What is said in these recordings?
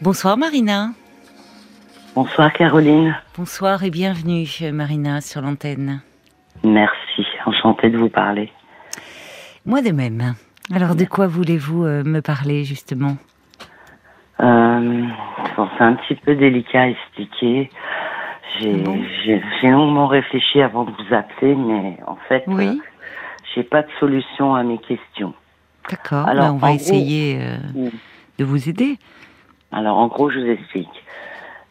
Bonsoir Marina. Bonsoir Caroline. Bonsoir et bienvenue Marina sur l'antenne. Merci, enchantée de vous parler. Moi de même. Alors de quoi voulez-vous euh, me parler justement? Euh, C'est un petit peu délicat à expliquer. J'ai longuement réfléchi avant de vous appeler, mais en fait, oui. euh, j'ai pas de solution à mes questions. D'accord, ben, on va essayer euh, de vous aider. Alors en gros, je vous explique.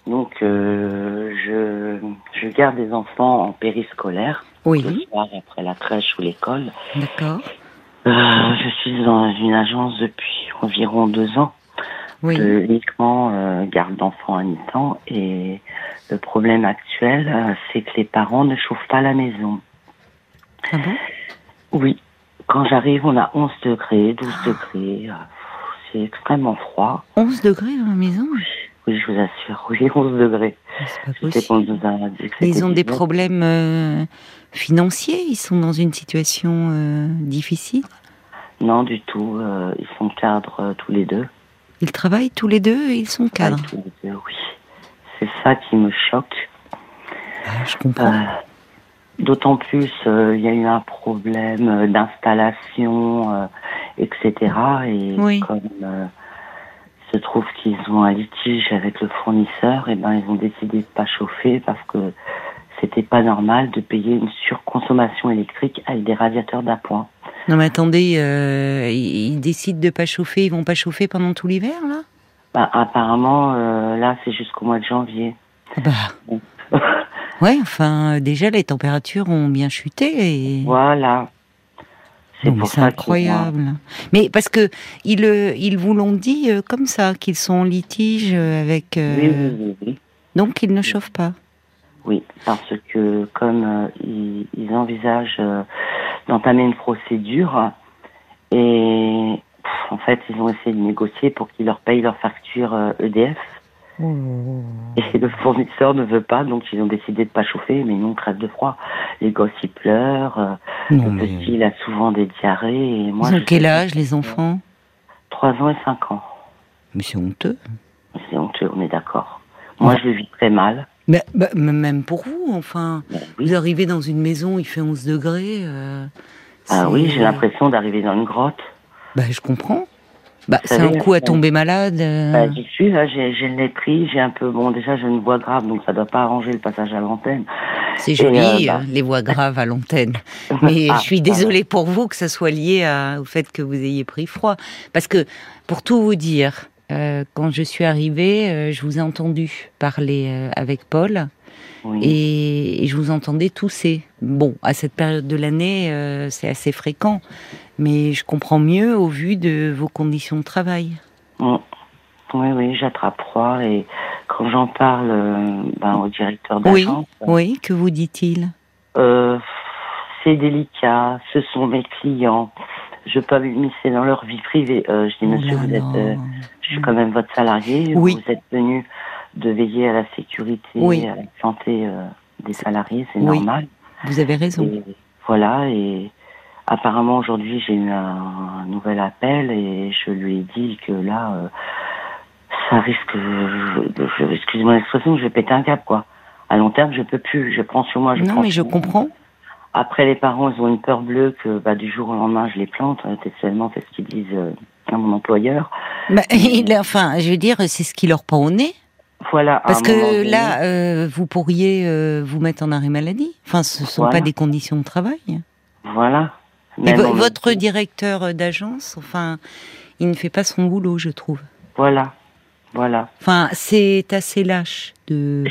Donc, euh, je, je garde des enfants en périscolaire. Oui. Le soir après la crèche ou l'école. D'accord. Euh, je suis dans une agence depuis environ deux ans. Oui. De uniquement euh, garde d'enfants à mi-temps. Et le problème actuel, euh, c'est que les parents ne chauffent pas la maison. Ah bon? Oui. Quand j'arrive, on a 11 degrés, 12 degrés. C'est extrêmement froid. 11 degrés dans la maison? Oui, je vous assure. Oui, 11 degrés. Pas possible. Ils ont des 19. problèmes euh, financiers Ils sont dans une situation euh, difficile Non, du tout. euh, ils sont cadres tous les deux. Ils travaillent tous les deux et ils sont cadres Tous les deux, oui. C'est ça qui me choque. Ah, Je comprends. D'autant plus, il y a eu un problème d'installation, etc. Et Oui. comme euh, il se trouve qu'ils ont un litige avec le fournisseur, et ben ils ont décidé de pas chauffer parce que c'était pas normal de payer une surconsommation électrique avec des radiateurs d'appoint. Non mais attendez, euh, ils décident de pas chauffer, ils vont pas chauffer pendant tout l'hiver là? Bah, apparemment, euh, là, c'est jusqu'au mois de janvier. Ah Bah ouais, enfin déjà les températures ont bien chuté et Voilà. C'est incroyable. Mais parce que ils, ils vous l'ont dit euh, comme ça, qu'ils sont en litige euh, avec. euh, Oui, oui, oui, oui. Donc ils ne chauffent pas. Oui, parce que comme euh, ils, ils envisagent euh, d'entamer une procédure et pff, en fait ils ont essayé de négocier pour qu'ils leur payent leur facture euh, Et le fournisseur ne veut pas donc ils ont décidé de pas chauffer mais nous on crève de froid. Les gosses ils pleurent, euh, Non le mais. petit il a souvent des diarrhées et moi Ils ont je quel âge les enfants? Trois ans et cinq ans. Mais c'est honteux. C'est honteux, on est d'accord. Moi je le vis très mal. Mais, bah, m- même pour vous, enfin. Ben oui. Vous arrivez dans une maison, il fait 11 degrés. euh, Ah oui, j'ai l'impression d'arriver dans une grotte. Bah, je comprends. Bah, c'est un coup à euh, tomber malade. euh, Bah, J'y suis, là, j'ai j'ai le nez pris, j'ai un peu, bon, déjà, j'ai une voix grave, donc ça doit pas arranger le passage à l'antenne. c'est joli, euh, bah. euh, les voix graves à l'antenne. Mais Ah, je suis désolée pour vous que ça soit lié à- au fait que vous ayez pris froid. Parce que, pour tout vous dire, euh, quand je suis arrivée, euh, je vous ai entendu parler euh, avec Paul Oui. et, et je vous entendais tousser. Bon, à cette période de l'année, euh, c'est assez fréquent. Mais je comprends mieux au vu de vos conditions de travail. Mm. Oui, oui, j'attrape froid et quand j'en parle euh, ben, au directeur Oui, d'agence, oui, que vous dit-il? Euh, c'est délicat, ce sont mes clients, je peux m'immiscer dans leur vie privée. Euh, je dis, monsieur, Oh vous êtes, euh, je suis quand même votre salarié, Oui. vous êtes venu de veiller à la sécurité, Oui. à la santé euh, des salariés, c'est Oui. normal. Vous avez raison. Et voilà, et apparemment aujourd'hui j'ai eu un, un nouvel appel et je lui ai dit que là, euh, ça risque, excusez-moi l'expression, je vais péter un cap quoi. À long terme, je peux plus, je prends sur moi. Je Non, prends mais je moi. comprends. Après, les parents, ils ont une peur bleue que bah, du jour au lendemain, je les plante. Euh, Textuellement, c'est ce qu'ils disent euh, à mon employeur. Bah, il, enfin, je veux dire, c'est ce qui leur prend au nez. Voilà. Parce que donné, là, euh, vous pourriez euh, vous mettre en arrêt maladie. Enfin, ce sont Voilà. pas des conditions de travail. Voilà. Mais votre directeur d'agence, enfin, il ne fait pas son boulot, je trouve. Voilà. Voilà. Enfin, c'est assez lâche de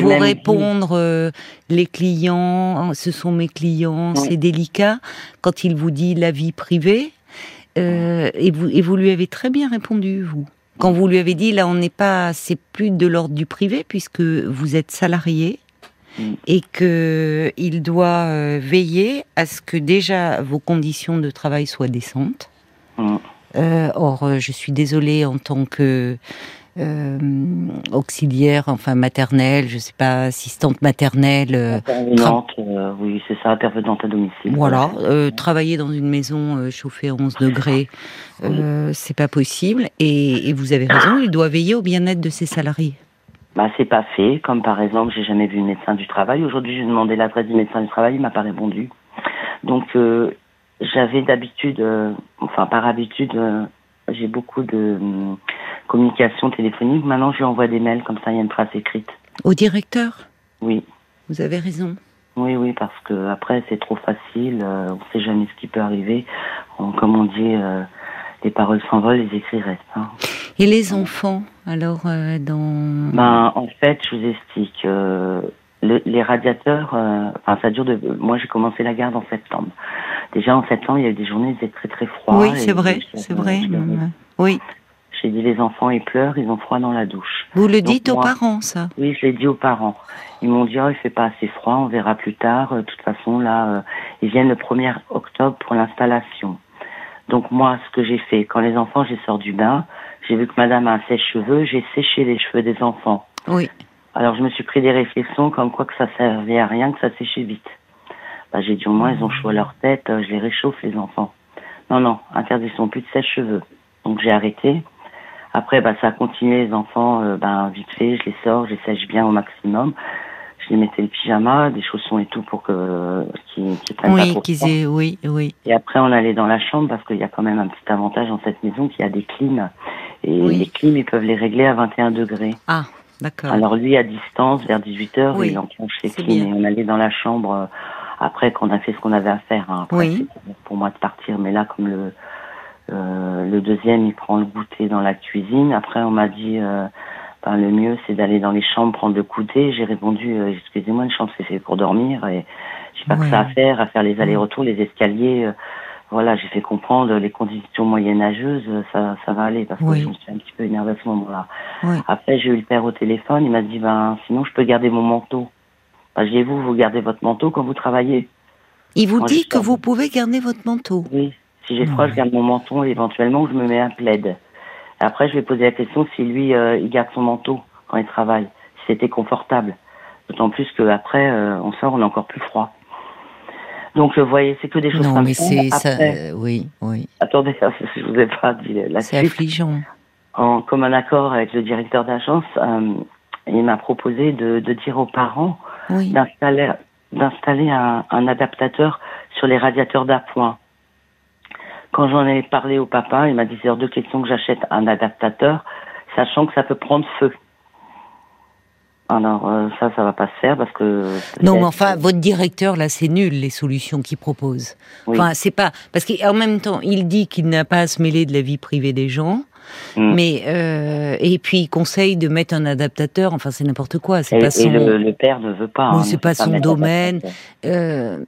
vous répondre. euh, les clients, ce sont mes clients, Oui. c'est délicat. Quand il vous dit la vie privée, euh, et vous et vous lui avez très bien répondu, vous. Quand vous lui avez dit là, on n'est pas, c'est plus de l'ordre du privé puisque vous êtes salarié Et que il doit euh, veiller à ce que déjà vos conditions de travail soient décentes. Mm. Euh, or, euh, je suis désolée en tant que euh, auxiliaire, enfin maternelle, je sais pas, assistante maternelle. Euh, intervenante, euh, oui, c'est ça, intervenante à domicile. Voilà, travailler dans une maison chauffée à 11 degrés, c'est pas possible. Et, vous avez raison, il doit veiller au bien-être de ses salariés. Bah, c'est pas fait. Comme par exemple, j'ai jamais vu le médecin du travail. Aujourd'hui, j'ai demandé l'adresse du médecin du travail, il m'a pas répondu. Donc, j'avais d'habitude, enfin par habitude, j'ai beaucoup de hum, communication téléphonique. Maintenant, je lui envoie des mails, comme ça, il y a une trace écrite. Au directeur? Oui. Vous avez raison. Oui, oui, parce que après, c'est trop facile. Euh, on ne sait jamais ce qui peut arriver. comme on dit, euh, les paroles s'envolent, les écrits restent. Hein. Et les enfants, alors, euh, dans... Ben, en fait, je vous explique. les radiateurs, enfin, ça dure de... Moi, j'ai commencé la garde en septembre. Déjà, en septembre, il y a eu des journées, il très, très froid. Oui, c'est vrai, c'est vrai. Oui. J'ai dit les enfants ils pleurent, ils ont froid dans la douche. Vous le dites aux parents ça? Oui, je l'ai dit aux parents. Ils m'ont dit oh il fait pas assez froid, on verra plus tard. De toute façon là, euh, ils viennent le 1er octobre pour l'installation. Donc moi ce que j'ai fait quand les enfants j'ai sorti du bain, j'ai vu que Madame a un sèche-cheveux, j'ai séché les cheveux des enfants. Oui. Alors je me suis pris des réflexions comme quoi que ça servait à rien, que ça séchait vite. Bah, j'ai dit au moins ils ont chaud à leur tête, euh, je les réchauffe les enfants. Non non, interdiction plus de sèche-cheveux. Donc j'ai arrêté. Après, bah, ça a continué, les enfants, euh, ben, vite fait, je les sors, je les sèche bien au maximum. Je les mettais le pyjama, des chaussons et tout pour que qu'ils prennent oui, pas trop aient, Oui, oui. Et après, on allait dans la chambre parce qu'il y a quand même un petit avantage dans cette maison qu'il y a des clims. Et les clims, ils peuvent les régler à 21 degrés. Ah, d'accord. Alors lui, à distance, vers 18 heures, il enclenche les clims et on allait dans la chambre euh, après qu'on a fait ce qu'on avait à faire. Hein. Après, oui. pour moi de partir, mais là, comme le euh, le deuxième, il prend le goûter dans la cuisine. Après, on m'a dit, euh, ben, le mieux, c'est d'aller dans les chambres prendre le goûter. J'ai répondu, euh, excusez-moi, une chambre, c'est fait pour dormir. Et j'ai pas que ça à faire, à faire les allers-retours, les escaliers. Voilà, j'ai fait comprendre les conditions moyenâgeuses, ça, ça va aller, parce que je me suis un petit peu énervée à ce moment-là. Après, j'ai eu le père au téléphone, il m'a dit, ben, sinon, je peux garder mon manteau. Ben, j'ai vous, vous gardez votre manteau quand vous travaillez. Il vous dit que vous pouvez garder votre manteau Oui, si j'ai froid, je garde mon menton et éventuellement je me mets un plaid. Après, je vais poser la question si lui, euh, il garde son manteau quand il travaille, si c'était confortable. D'autant plus qu'après, euh, on sort, on est encore plus froid. Donc, vous voyez, c'est que des choses non, mais c'est ça. Euh, oui, oui. Attendez, je vous ai pas dit la C'est affligeant. En commun accord avec le directeur d'agence, il m'a proposé de, de, dire aux parents d'installer d'installer un, un adaptateur sur les radiateurs d'appoint. Quand j'en ai parlé au papa, il m'a dit c'est hors de question que j'achète un adaptateur, sachant que ça peut prendre feu. Alors euh, ça, ça va pas se faire parce que. Non, mais enfin, votre directeur là, c'est nul les solutions qu'il propose. Enfin, c'est pas parce qu'en même temps, il dit qu'il n'a pas à se mêler de la vie privée des gens. Hmm. Mais euh, et puis il conseille de mettre un adaptateur. Enfin, c'est n'importe quoi. C'est pas son. Et le, père ne veut pas. Hein, c'est pas son domaine. Euh,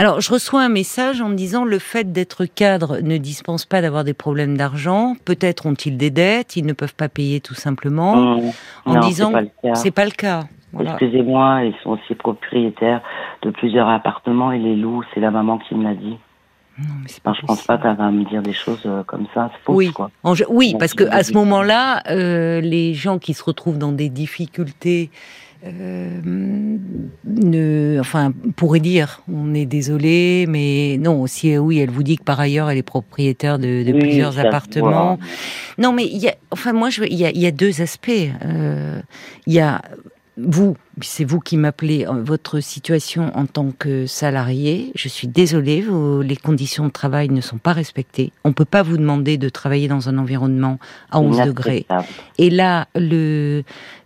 alors, je reçois un message en me disant le fait d'être cadre ne dispense pas d'avoir des problèmes d'argent. Peut-être ont-ils des dettes, ils ne peuvent pas payer tout simplement. Mmh. en disant c'est pas le cas. Excusez-moi, ils sont aussi propriétaires de plusieurs appartements et les loups. C'est la maman qui me l'a dit. Non, mais je pense pas qu'elle va me dire des choses euh, comme ça. oui, quoi. oui, parce que à ce moment-là, euh, les gens qui se retrouvent dans des difficultés euh, ne, enfin, pourrait dire, on est désolé, mais non, si oui, elle vous dit que par ailleurs, elle est propriétaire de, plusieurs appartements. Non, mais il y a, enfin, moi, il y a, y a deux aspects. Euh, il y a vous, c'est vous qui m'appelez, euh, votre situation en tant que salarié, je suis désolée, les conditions de travail ne sont pas respectées. On ne peut pas vous demander de travailler dans un environnement à 11 degrés. Et là, le,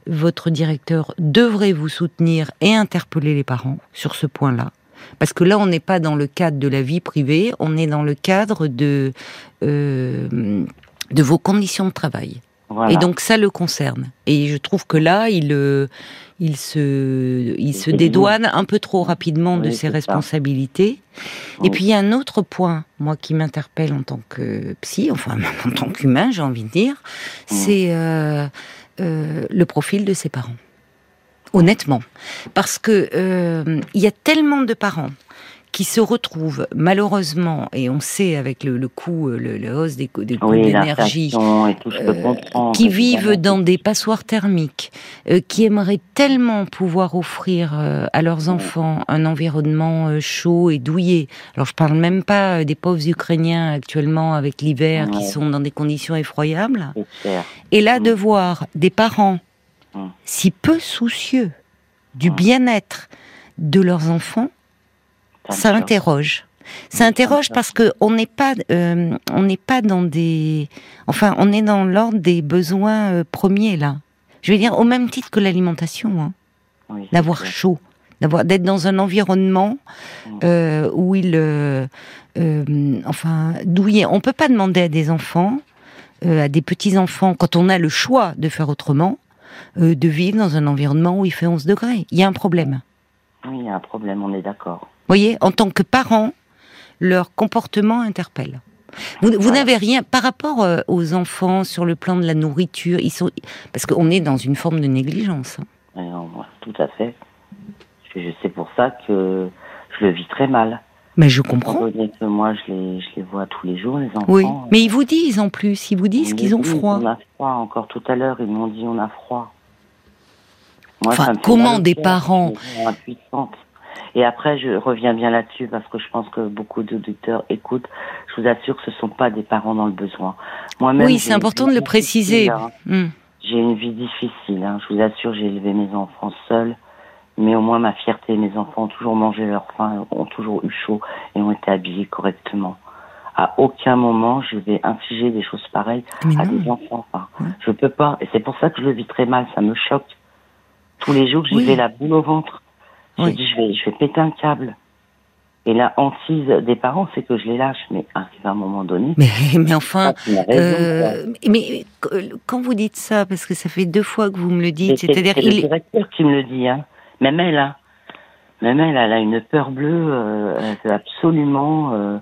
votre directeur devrait vous soutenir et interpeller les parents sur ce point-là. Parce que là, on n'est pas dans le cadre de la vie privée, on est dans le cadre de, euh, de vos conditions de travail. Et donc ça le concerne. Et je trouve que là, il, euh, il se, il se dédouane un peu trop rapidement de ses responsabilités. Et puis il y a un autre point, moi, qui m'interpelle en tant que psy, enfin en tant qu'humain, j'ai envie de dire, c'est euh, euh, le profil de ses parents. Honnêtement, parce que il y a tellement de parents qui se retrouvent malheureusement, et on sait avec le, le coût, le, le hausse des, des coûts d'énergie, euh, qui vivent dans des passoires thermiques, euh, qui aimeraient tellement pouvoir offrir euh, à leurs enfants un environnement euh, chaud et douillet. Alors je parle même pas euh, des pauvres Ukrainiens actuellement avec l'hiver qui sont dans des conditions effroyables. Et là de voir des parents si peu soucieux du bien-être de leurs enfants, ça interroge. Ça interroge parce que on n'est pas, euh, on n'est pas dans des, enfin, on est dans l'ordre des besoins euh, premiers là. Je vais dire au même titre que l'alimentation, hein. Oui, d'avoir chaud, d'avoir d'être dans un environnement euh, où il, enfin, douillet. On peut pas demander à des enfants, à des petits enfants, quand on a le choix de faire autrement, de vivre dans un environnement où il fait 11 degrés. Il y a un problème. Oui, il y a un problème, on est d'accord. Vous voyez, en tant que parents, leur comportement interpelle. Vous, vous Voilà. n'avez rien par rapport euh, aux enfants sur le plan de la nourriture. Ils sont parce qu'on est dans une forme de négligence. hein. Moi, tout à fait. C'est pour ça que je le vis très mal. Mais je comprends. que moi, je les, je les vois tous les jours, les enfants. Oui, mais ils vous disent en plus, ils vous disent Ils qu'ils ont froid. On a froid. Encore tout à l'heure, ils m'ont dit on a froid. Moi, Enfin, comment des parents- Et après, je reviens bien là-dessus parce que je pense que beaucoup d'auditeurs écoutent. Je vous assure que ce sont pas des parents dans le besoin. Moi-même, Oui, j'ai c'est important de le préciser. hein. Hmm. J'ai une vie difficile. hein. Je vous assure, j'ai élevé mes enfants seuls. Mais au moins, ma fierté, mes enfants ont toujours mangé leur faim, ont toujours eu chaud et ont été habillés correctement. À aucun moment, je vais infliger des choses pareilles Mais à non. des enfants. Enfin, Ouais. Je peux pas. Et c'est pour ça que je le vis très mal. Ça me choque. Tous les jours, j'y Oui. la boule au ventre. Je Oui. dis, je vais, je vais péter un câble. Et la hantise des parents, c'est que je les lâche. Mais arrive à un moment donné, Mais, mais enfin, ah, euh, mais quand vous dites ça, parce que ça fait deux fois que vous me le dites, c'est c'est-à-dire c'est le il, directeur qui me le dit, hein. Même elle, hein. Même elle, elle a une peur bleue, euh, absolument euh,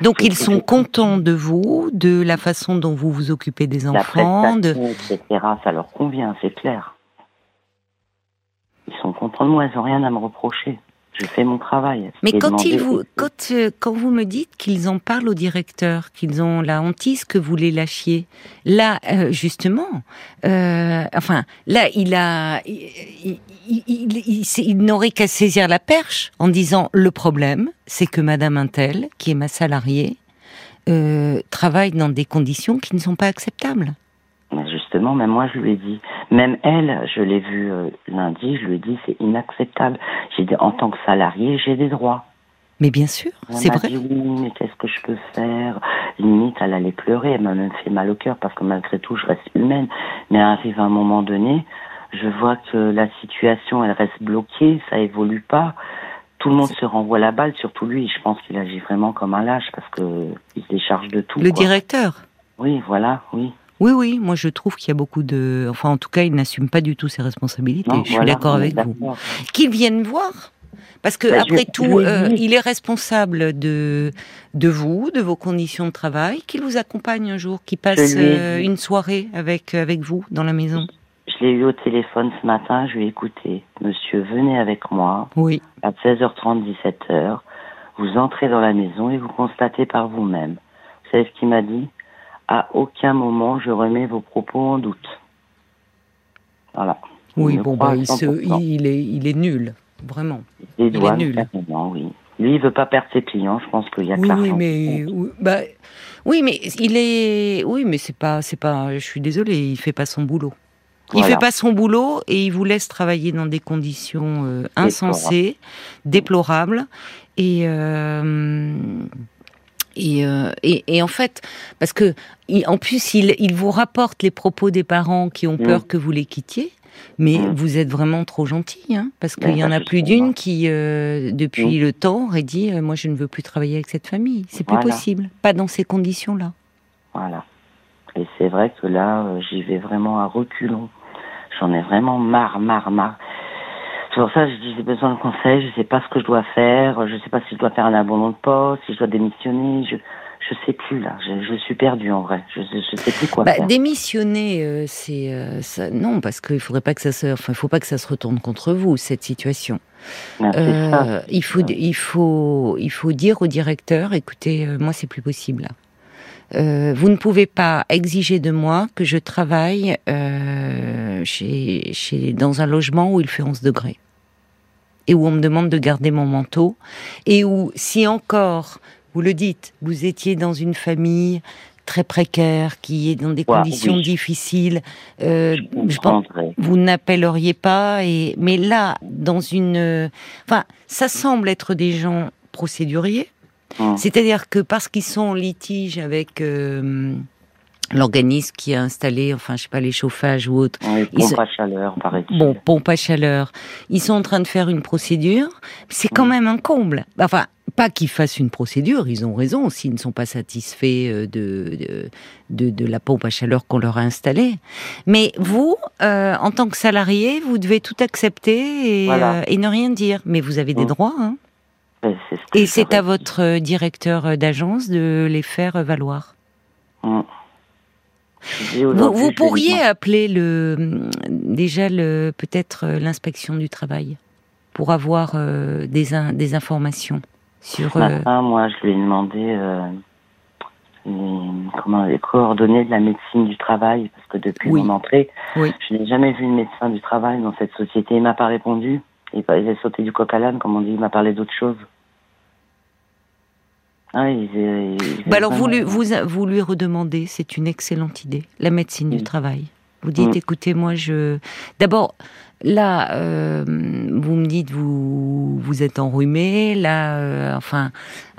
donc ils sont contents de vous, de la façon dont vous vous occupez des la enfants, de, etc. Ça leur convient, c'est clair. Ils sont contents de moi, ils ont rien à me reprocher. Je fais mon travail. Mais quand ils vous, quand, euh, quand vous me dites qu'ils en parlent au directeur, qu'ils ont la hantise que vous les lâchiez, là, euh, justement, euh, enfin, là, il a, il, n'aurait qu'à saisir la perche en disant le problème, c'est que Madame Intel, qui est ma salariée, travaille dans des conditions qui ne sont pas acceptables. Mais justement, même moi, je lui ai dit. Même elle, je l'ai vue euh, lundi, je lui ai dit, c'est inacceptable. J'ai dit, en tant que salarié, j'ai des droits. Mais bien sûr, c'est vrai. dit oui, mais qu'est-ce que je peux faire? Limite, elle allait pleurer, elle m'a même fait mal au cœur parce que malgré tout, je reste humaine. Mais arrive un moment donné, je vois que la situation, elle reste bloquée, ça évolue pas. Tout le monde se renvoie la balle, surtout lui. Je pense qu'il agit vraiment comme un lâche parce que il se décharge de tout. Le quoi. directeur? Oui, voilà, oui. Oui, oui, moi je trouve qu'il y a beaucoup de... Enfin, en tout cas, il n'assume pas du tout ses responsabilités. Non, je suis d'accord avec vous. Qu'ils viennent voir. Parce que, Bah, après je tout, euh, il est responsable de, de vous, de vos conditions de travail, qu'il vous accompagne un jour, qu'il passe euh, une soirée avec, avec vous dans la maison. Je l'ai eu au téléphone ce matin, je lui ai écouté. Monsieur, venez avec moi Oui. à 16h30, 17h. Vous entrez dans la maison et vous constatez par vous-même. Vous savez ce qu'il m'a dit? À aucun moment je remets vos propos en doute. Voilà. Oui, Il bon, bah, il, se, 100%. il, est, il est nul, vraiment. Les est nul. oui. Lui, il veut pas perdre ses clients. Je pense qu'il y a que Oui, mais oui, bah, oui, mais il est, oui, mais c'est pas, c'est pas. Je suis désolée, il fait pas son boulot. Il Voilà. fait pas son boulot et il vous laisse travailler dans des conditions euh, insensées, déplorables et. euh, et, euh, et, et en fait, parce que en plus, il, il vous rapporte les propos des parents qui ont Mm. peur que vous les quittiez, mais Mm. vous êtes vraiment trop gentil, hein, parce qu'il y en ça, a plus d'une qui, euh, depuis le temps, aurait dit euh, Moi, je ne veux plus travailler avec cette famille. C'est plus Voilà. possible, pas dans ces conditions-là. Voilà. Et c'est vrai que là, j'y vais vraiment à reculons. J'en ai vraiment marre, marre, marre. C'est pour ça que je dis j'ai besoin de conseils, je sais pas ce que je dois faire, je sais pas si je dois faire un abandon de poste, si je dois démissionner, je je sais plus là. Je, je suis perdue en vrai. Je, je sais plus quoi Bah, faire. démissionner, euh, c'est euh, ça- non parce qu'il faudrait pas que ça se, enfin, il faut pas que ça se retourne contre vous cette situation. Ah, Euh, ça. il faut, il faut, il faut dire au directeur, écoutez, euh, moi c'est plus possible. là. Euh, vous ne pouvez pas exiger de moi que je travaille euh, chez, chez, dans un logement où il fait 11 degrés. Et où on me demande de garder mon manteau. Et où si encore vous le dites, vous étiez dans une famille très précaire qui est dans des Ouais, conditions oui. difficiles, euh, je je pense vous n'appelleriez pas et mais là dans une enfin ça semble être des gens procéduriers Hum. c'est-à-dire que parce qu'ils sont en litige avec euh, l'organisme qui a installé enfin je sais pas les chauffages ou autre Oui, pompe à chaleur, paraît-il. bon pompe à chaleur ils sont en train de faire une procédure c'est quand même un comble enfin pas qu'ils fassent une procédure, ils ont raison s'ils ne sont pas satisfaits euh, de, de, de, de la pompe à chaleur qu'on leur a installée. Mais vous, euh, en tant que salarié, vous devez tout accepter et, Voilà. euh, et ne rien dire. Mais vous avez des droits. Hein. Ouais, c'est ce que Et c'est à votre euh, directeur d'agence de les faire euh, valoir. Hum. Dis Vous, pourriez appeler le déjà le peut-être euh, l'inspection du travail pour avoir euh, des, in- des informations sur. Ce euh, moi, je lui ai demandé euh, les, comment, les coordonnées de la médecine du travail, parce que depuis Oui. mon entrée, Oui. je n'ai jamais vu de médecin du travail dans cette société. Il m'a pas répondu. Il il a sauté du coq à l'âne, comme on dit. Il m'a parlé d'autre chose. Ah, Bah alors vous lui, vraiment- vous, vous lui redemandez, c'est une excellente idée, la médecine du travail. Vous dites, Mm. écoutez, moi je... D'abord, là, euh, vous me dites, vous, vous êtes enrhumé, là, euh, enfin,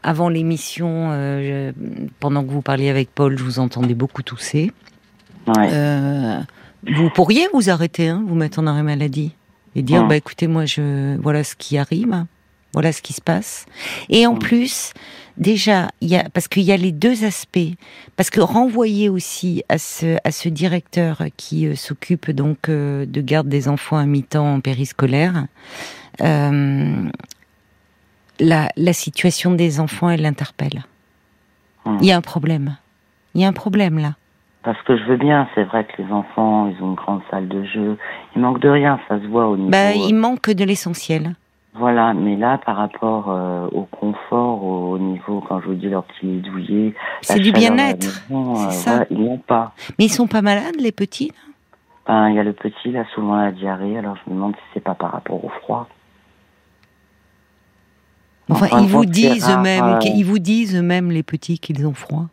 avant l'émission, euh, pendant que vous parliez avec Paul, je vous entendais beaucoup tousser. Ouais. Vous pourriez vous arrêter, hein, vous mettre en arrêt maladie et dire, Mm. bah écoutez, moi, je voilà ce qui arrive, voilà ce qui se passe. Et en Mm. plus, déjà, il y a parce qu'il y a les deux aspects, parce que renvoyer aussi à ce à ce directeur qui euh, s'occupe donc euh, de garde des enfants à mi-temps en périscolaire. euh, la, la situation des enfants, elle l'interpelle. Mm. Il y a un problème. Il y a un problème là. Parce que je veux bien, c'est vrai que les enfants, ils ont une grande salle de jeu. Il manque de rien, ça se voit au niveau. Bah, il manque de l'essentiel. Voilà, mais là, par rapport euh, au confort, au, au niveau, quand je vous dis leur petit douillet, C'est du bien-être. c'est euh, ça. ils n'ont pas. Mais ils sont pas malades, les petits Ben, il y a le petit, là, souvent la diarrhée, alors je me demande si c'est pas par rapport au froid. Enfin, En fin de ils vous disent rare, euh, qu'ils- ils vous disent eux-mêmes les petits qu'ils ont froid.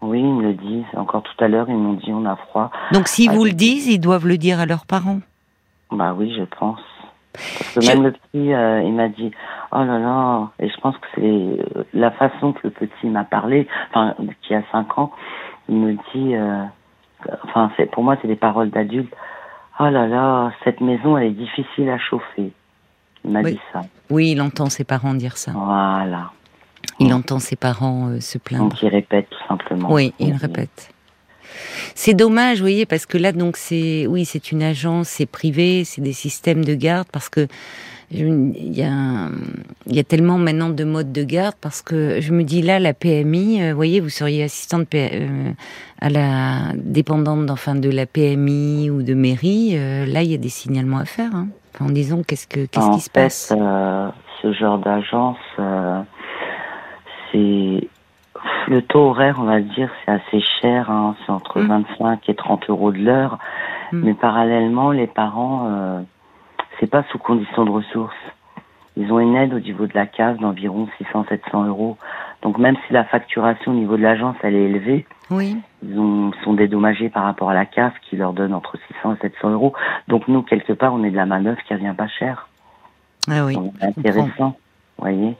Oui, ils me le disent. Encore tout à l'heure, ils m'ont dit on a froid. Donc s'ils Ah, vous le disent, ils doivent le dire à leurs parents. Bah oui, je pense. Parce que Je- même le petit, euh, il m'a dit, oh là là, et je pense que c'est la façon que le petit m'a parlé, enfin, qui a 5 ans, il me dit, euh, enfin, c'est pour moi, c'est des paroles d'adulte. Oh là là, cette maison, elle est difficile à chauffer. Il m'a Oui. dit ça. Oui, il entend ses parents dire ça. Voilà. Il entend ses parents euh, se plaindre. Donc il répète tout simplement. Oui, il répète. C'est dommage, vous voyez, parce que là, donc, c'est, oui, c'est une agence, c'est privé, c'est des systèmes de garde, parce que il y a, y tellement maintenant de modes de garde, parce que je me dis là, la PMI, euh, vous voyez, vous seriez assistante euh, à la dépendante, enfin, de la PMI ou de mairie, euh, là, il y a des signalements à faire, hein. Enfin, en disant qu'est-ce que, qu'est-ce qui se passe? euh, ce genre d'agence, euh, c'est le taux horaire, on va dire, c'est assez cher. Hein, c'est entre Mm. 25 et 30 euros de l'heure. Mm. Mais parallèlement, les parents, euh, c'est pas sous condition de ressources. Ils ont une aide au niveau de la case d'environ 600-700 euros. Donc même si la facturation au niveau de l'agence elle est élevée, Oui. ils ont, sont dédommagés par rapport à la CAF qui leur donne entre 600 et 700 euros. Donc nous, quelque part, on est de la manœuvre qui revient pas cher. Ah oui. Donc, c'est intéressant, vous voyez.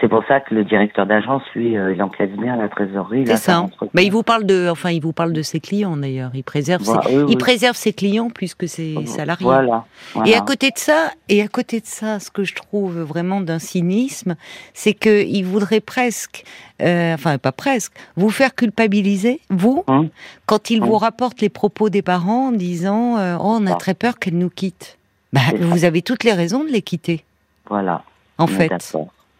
C'est pour ça que le directeur d'agence, lui, euh, il encaisse bien la trésorerie. C'est ça. Mais il vous parle de, enfin, il vous parle de ses clients d'ailleurs. Il préserve, ses, oui, il préserve ses clients plus que ses salariés. Voilà. voilà. Et à côté de ça, et à côté de ça, ce que je trouve vraiment d'un cynisme, c'est que il voudrait presque, euh, enfin pas presque, vous faire culpabiliser, vous, Hum. quand il Hum. vous rapporte les propos des parents en disant, euh, oh, on a Ah. très peur qu'elle nous quitte. Bah, vous avez toutes les raisons de les quitter, Voilà. en fait.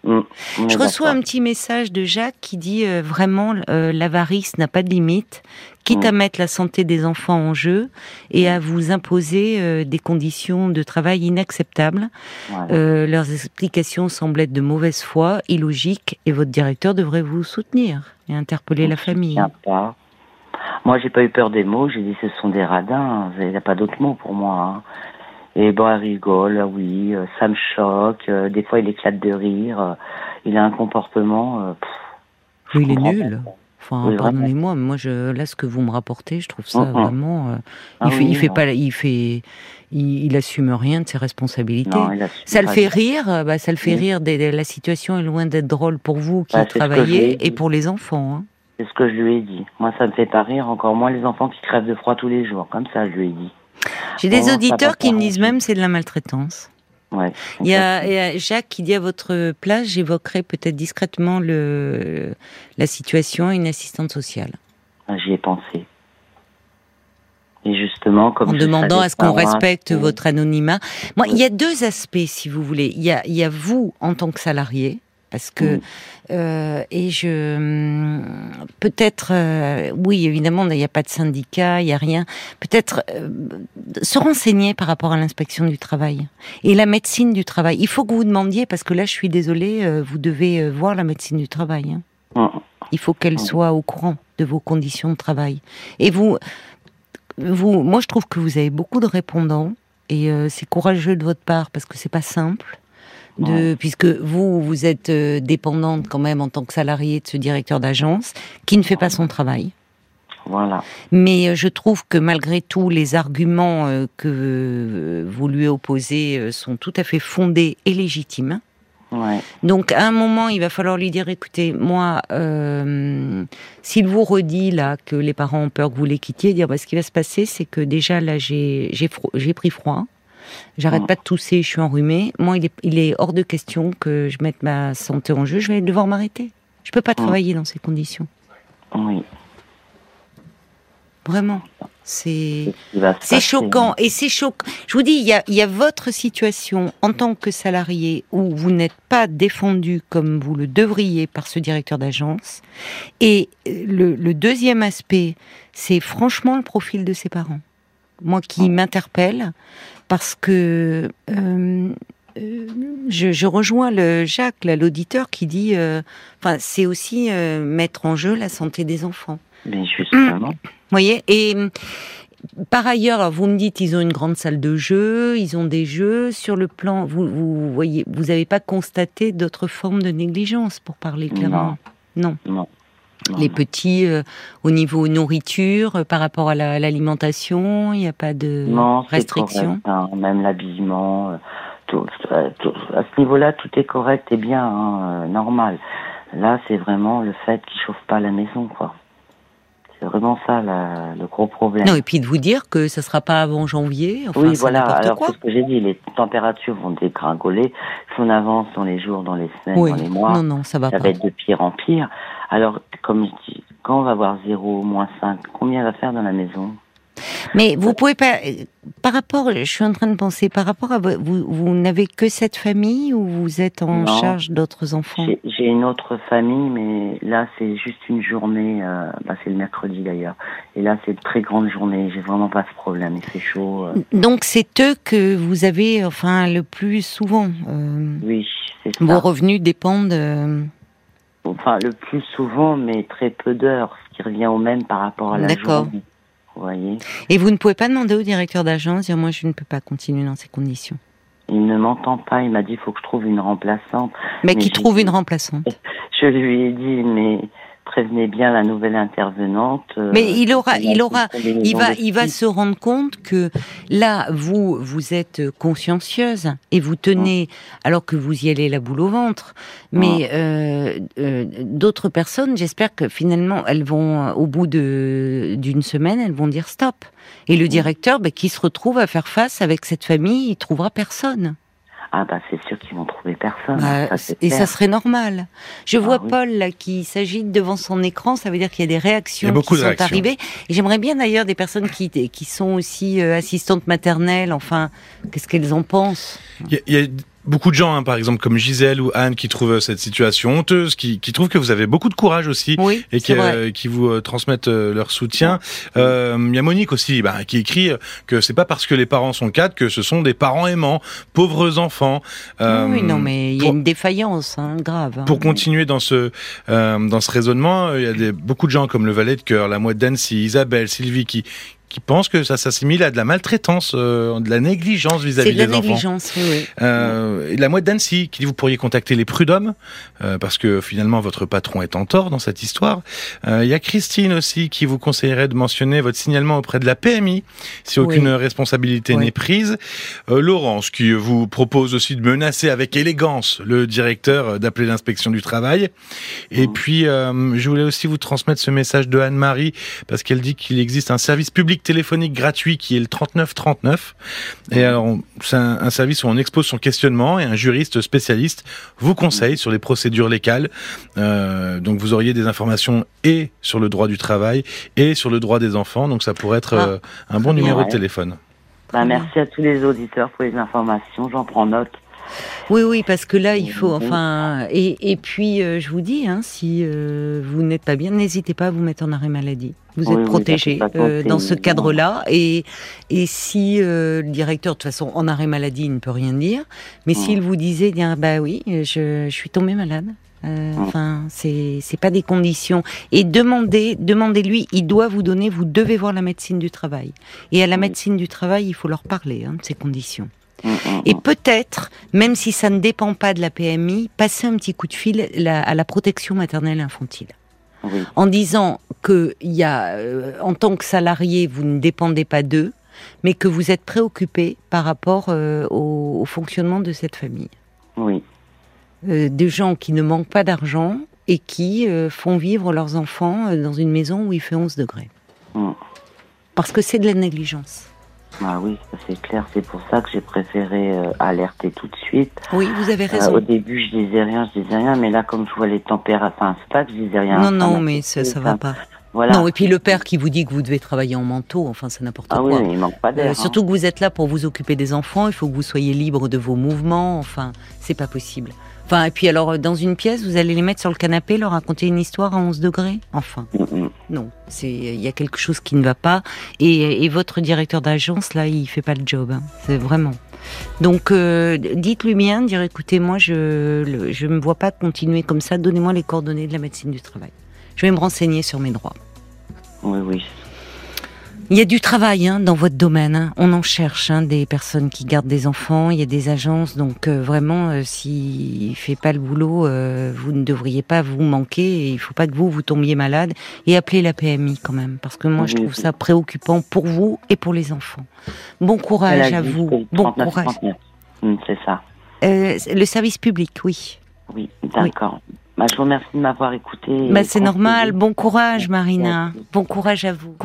Mm. Je reçois un petit message de Jacques qui dit euh, vraiment euh, l'avarice n'a pas de limite, quitte Mm. à mettre la santé des enfants en jeu et à vous imposer euh, des conditions de travail inacceptables. Voilà. Euh, leurs explications semblent être de mauvaise foi, illogiques, et votre directeur devrait vous soutenir et interpeller la famille. Pas. Moi, j'ai pas eu peur des mots. J'ai dit ce sont des radins. Il n'y a pas d'autres mots pour moi. hein. Et bon, elle rigole. ah Oui, euh, ça me choque. euh, Des fois, il éclate de rire. euh, Il a un comportement. pff, Oui, il est nul. pas. Enfin, Oui, vraiment. pardonnez-moi, mais moi, je, là, ce que vous me rapportez, je trouve ça Mhm. vraiment. euh, Ah il fait, oui, il fait non. pas, il fait, il, il assume rien de ses responsabilités. Non, Ça le fait rire, bah, ça le fait Oui. rire. des- des- la situation est loin d'être drôle pour vous qui Bah, travaillez et pour les enfants. hein. C'est ce que je lui ai dit. Moi, ça me fait pas rire. Encore moins les enfants qui crèvent de froid tous les jours. Comme ça, je lui ai dit. J'ai des Oh, auditeurs qui me disent même c'est de la maltraitance. Ouais. Il y, a, il y a Jacques qui dit à votre place, j'évoquerai peut-être discrètement le, la situation à une assistante sociale. Ah, J'y ai pensé. Et justement, comme en demandant à ce qu'on respecte euh, votre anonymat. Moi, il y a deux aspects, si vous voulez. Il y a, il y a vous en tant que salarié, parce que Mm. euh, et je hum, peut-être euh, oui évidemment il n'y a pas de syndicat, il y a rien. Peut-être euh, se renseigner par rapport à l'inspection du travail et la médecine du travail. Il faut que vous demandiez parce que là je suis désolée, vous devez voir la médecine du travail. hein. Mm. Il faut qu'elle Mm. soit au courant de vos conditions de travail. Et vous, vous, moi, je trouve que vous avez beaucoup de répondants et c'est courageux de votre part parce que c'est pas simple. De, puisque vous, vous êtes euh, dépendante quand même en tant que salarié de ce directeur d'agence qui ne fait pas son travail. Voilà. Mais euh, je trouve que malgré tout, les arguments euh, que vous lui opposez sont tout à fait fondés et légitimes. Ouais. Donc à un moment, il va falloir lui dire, écoutez, moi, euh, s'il vous redit là que les parents ont peur que vous les quittiez, dire, bah, ce qui va se passer, c'est que déjà là, j'ai pris froid, j'arrête pas de tousser, je suis enrhumée. Moi, il est, il est hors de question que je mette ma santé en jeu. Je vais devoir m'arrêter. Je peux pas travailler dans ces conditions. Oui. Vraiment, c'est. Choquant et c'est choquant. Je vous dis, il y a, y a votre situation en tant que salarié où vous n'êtes pas défendu comme vous le devriez par ce directeur d'agence. Et euh, le, le deuxième aspect, c'est franchement le profil de ses parents. Moi qui m'interpelle parce que euh, je, je rejoins le Jacques, l'auditeur, qui dit, euh, enfin, c'est aussi euh, mettre en jeu la santé des enfants. Mais justement. Vous voyez Et par ailleurs, alors, vous me dites, ils ont une grande salle de jeu, ils ont des jeux. Sur le plan, vous, vous voyez, vous n'avez pas constaté d'autres formes de négligence, pour parler clairement? Non. Non. non. Les petits, euh, au niveau nourriture, euh, par rapport à la- l'alimentation, il n'y a pas de Non, c'est restriction correct, hein, même l'habillement, euh, tout, tout- à ce niveau-là, tout est correct et bien, hein, normal. Là, c'est vraiment le fait qu'ils chauffent pas la maison, quoi. C'est vraiment ça la- le gros problème. Non, et puis de vous dire que ça sera pas avant janvier, enfin, oui, voilà. Alors, c'est ce que j'ai dit. Les températures vont dégringoler. Si on avance dans les jours, dans les semaines, Oui, dans les mois, non, non, ça va ça pas. va être de pire en pire. Alors, comme je dis, quand on va avoir 0, moins 5, combien va faire dans la maison? Mais vous pouvez pas, euh, par rapport, je suis en train de penser, par rapport à vo- vous, vous n'avez que cette famille ou vous êtes en Non. charge d'autres enfants? J'ai j'ai une autre famille, mais là, c'est juste une journée. euh, bah, c'est le mercredi d'ailleurs. Et là, c'est une très grande journée. J'ai vraiment pas ce problème. Il fait chaud. euh, Donc c'est eux que vous avez, enfin, le plus souvent. euh, oui, c'est ça. vos revenus dépendent. Enfin, le plus souvent, mais très peu d'heures, ce qui revient au même par rapport à la D'accord. journée. Vous voyez Et vous ne pouvez pas demander au directeur d'agence, dire moi je ne peux pas continuer dans ces conditions. Il ne m'entend pas. Il m'a dit il faut que je trouve une remplaçante. Mais, Mais qui trouve dit- une remplaçante. Je lui ai dit, mais prévenez bien la nouvelle intervenante. euh, Mais il aura, il aura, il va, il va se rendre compte que là, vous, vous êtes consciencieuse et vous tenez, alors que vous y allez la boule au ventre. Mais euh, euh, d'autres personnes, j'espère que finalement, elles vont, au bout de d'une semaine, elles vont dire stop. Et le directeur, ben, qui se retrouve à faire face avec cette famille, il trouvera personne. Ah bah c'est sûr qu'ils vont trouver personne. Bah, ça, et clair. ça serait normal. Je vois oui. Paul là, qui s'agite devant son écran, ça veut dire qu'il y a des réactions a qui de sont réactions. arrivées. Et j'aimerais bien d'ailleurs des personnes qui, qui sont aussi euh, assistantes maternelles, enfin, qu'est-ce qu'elles en pensent? Il y, a- il y a beaucoup de gens, hein, par exemple comme Gisèle ou Anne, qui trouvent cette situation honteuse, qui, qui trouvent que vous avez beaucoup de courage aussi Oui, et qui, euh, qui vous euh, transmettent euh, leur soutien. Euh, Il y a Monique aussi, bah, qui écrit que c'est pas parce que les parents sont cadres que ce sont des parents aimants, pauvres enfants. Euh, oui, non, mais il y a une défaillance hein, grave. hein. pour continuer dans ce euh, dans ce raisonnement, euh, il y a des, beaucoup de gens comme le valet de cœur, la mouette d'Annecy, Isabelle, Sylvie qui qui pensent que ça s'assimile à de la maltraitance, euh, de la négligence vis-à-vis de la des enfants. négligence, oui, oui. Euh, et la mouette d'Annecy qui dit vous pourriez contacter les prud'hommes euh, parce que finalement votre patron est en tort dans cette histoire. Euh, Il y a Christine aussi qui vous conseillerait de mentionner votre signalement auprès de la PMI si Oui. aucune responsabilité Oui. n'est prise. Euh, Laurence qui vous propose aussi de menacer avec élégance le directeur euh, d'appeler l'inspection du travail. Et Mhm. puis euh, je voulais aussi vous transmettre ce message de Anne-Marie parce qu'elle dit qu'il existe un service public téléphonique gratuit qui est le 3939. Et alors, c'est un, un service où on expose son questionnement et un juriste spécialiste vous conseille sur les procédures légales. Euh, donc, vous auriez des informations et sur le droit du travail et sur le droit des enfants. Donc, ça pourrait être Ah, euh, un bon numéro de téléphone. Bah, merci à tous les auditeurs pour les informations. J'en prends note. Oui, oui, parce que là, il faut, Mhm. enfin, et, et puis, euh, je vous dis, hein, si euh, vous n'êtes pas bien, n'hésitez pas à vous mettre en arrêt maladie. Vous Oui, êtes oui, protégé euh, dans ce cadre-là, et et si euh, le directeur, de toute façon, en arrêt maladie, il ne peut rien dire, mais Mhm. s'il vous disait, dire, bah oui, je, je suis tombé malade. euh. Enfin, c'est c'est pas des conditions. Et demandez, demandez-lui. Il doit vous donner. Vous devez voir la médecine du travail. Et à la médecine du travail, il faut leur parler hein, de ces conditions. Mm, mm, Et mm. peut-être, même si ça ne dépend pas de la PMI, passer un petit coup de fil à la protection maternelle infantile. Oui. En disant que y a, euh, en tant que salarié, vous ne dépendez pas d'eux, mais que vous êtes préoccupé par rapport euh, au, au fonctionnement de cette famille. Oui. Euh, des gens qui ne manquent pas d'argent et qui font vivre leurs enfants dans une maison où il fait 11 degrés. Parce que c'est de la négligence. Ah oui, c'est clair. C'est pour ça que j'ai préféré euh, alerter tout de suite. Oui, vous avez Euh, raison. au début, je disais rien, je disais rien, mais là, comme je vois les températures, enfin, c'est pas que je disais rien. non, non, m'a mais ça, ça va pas. Voilà. Non, et puis le père qui vous dit que vous devez travailler en manteau, enfin, c'est n'importe ah oui, quoi. il manque pas d'air. Euh, hein. surtout que vous êtes là pour vous occuper des enfants, il faut que vous soyez libre de vos mouvements, enfin, c'est pas possible. Enfin, et puis alors, euh, dans une pièce, vous allez les mettre sur le canapé, leur raconter une histoire à 11 degrés Enfin, Mm, mm. non, c'est il y a quelque chose qui ne va pas. Et, et votre directeur d'agence, là, il fait pas le job, hein. c'est vraiment. Donc, euh, dites-lui bien, dire écoutez, moi, je le- je me vois pas continuer comme ça, donnez-moi les coordonnées de la médecine du travail. Je vais me renseigner sur mes droits. Oui, oui. Il y a du travail hein, dans votre domaine. hein. On en cherche hein, des personnes qui gardent des enfants. Il y a des agences. Donc euh, vraiment, euh, s'il fait pas le boulot, euh, vous ne devriez pas vous manquer. Et il faut pas que vous vous tombiez malade. Et appelez la PMI quand même, parce que moi je trouve ça préoccupant pour vous et pour les enfants. Bon courage à vous. Bon 39, courage. 39. Mm, c'est ça. Euh, le service public, oui. Oui, d'accord. Bah, je vous remercie de m'avoir écouté. Bah, c'est normal. Bon courage, Marina. Merci. Bon courage à vous.